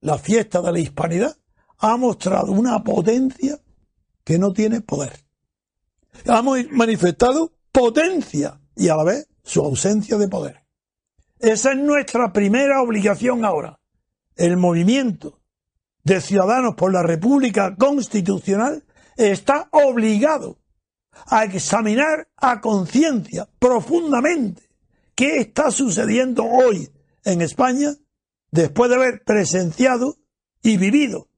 la fiesta de la hispanidad, ha mostrado una potencia que no tiene poder. Ha manifestado potencia y a la vez su ausencia de poder. Esa es nuestra primera obligación ahora. El movimiento de ciudadanos por la República Constitucional está obligado a examinar a conciencia profundamente qué está sucediendo hoy en España después de haber presenciado y vivido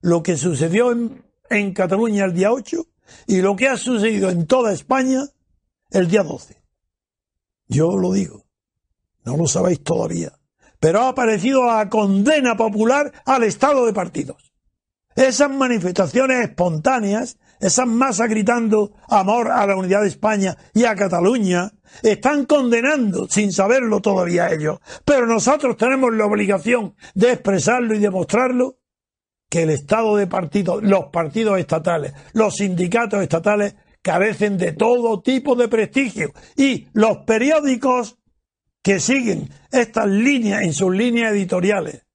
lo que sucedió en, Cataluña el día 8 y lo que ha sucedido en toda España el día 12. Yo lo digo, no lo sabéis todavía, pero ha aparecido la condena popular al estado de partidos. Esas manifestaciones espontáneas, esas masas gritando amor a la unidad de España y a Cataluña, están condenando, sin saberlo todavía ellos, pero nosotros tenemos la obligación de expresarlo y demostrarlo, que el estado de partidos, los partidos estatales, los sindicatos estatales carecen de todo tipo de prestigio. Y los periódicos que siguen estas líneas en sus líneas editoriales,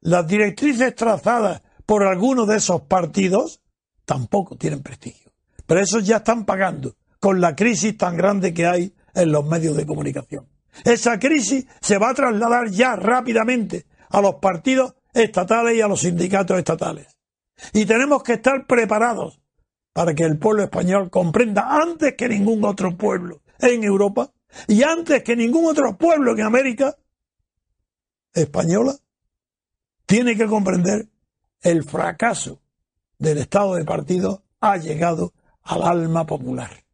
las directrices trazadas por algunos de esos partidos tampoco tienen prestigio. Pero esos ya están pagando con la crisis tan grande que hay en los medios de comunicación. Esa crisis se va a trasladar ya rápidamente a los partidos estatales y a los sindicatos estatales. Y tenemos que estar preparados para que el pueblo español comprenda antes que ningún otro pueblo en Europa y antes que ningún otro pueblo en América española tiene que comprender el fracaso del Estado de partido ha llegado al alma popular.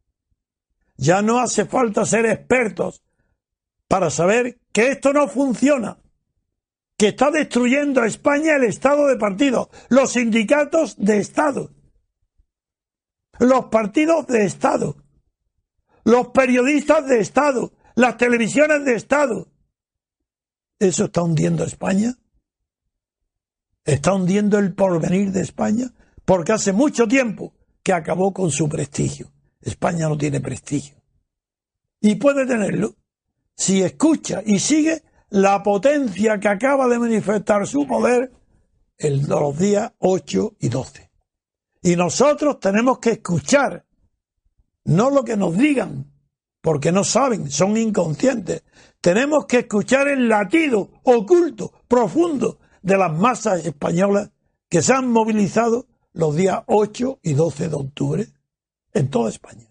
Ya no hace falta ser expertos para saber que esto no funciona, que está destruyendo a España el Estado de partido, los sindicatos de Estado, los partidos de Estado, los periodistas de Estado, las televisiones de Estado. ¿Eso está hundiendo a España? ¿Está hundiendo el porvenir de España? Porque hace mucho tiempo que acabó con su prestigio. España no tiene prestigio. Y puede tenerlo si escucha y sigue la potencia que acaba de manifestar su poder en los días 8 y 12. Y nosotros tenemos que escuchar, no lo que nos digan, porque no saben, son inconscientes. Tenemos que escuchar el latido oculto, profundo, de las masas españolas que se han movilizado los días 8 y 12 de octubre en toda España.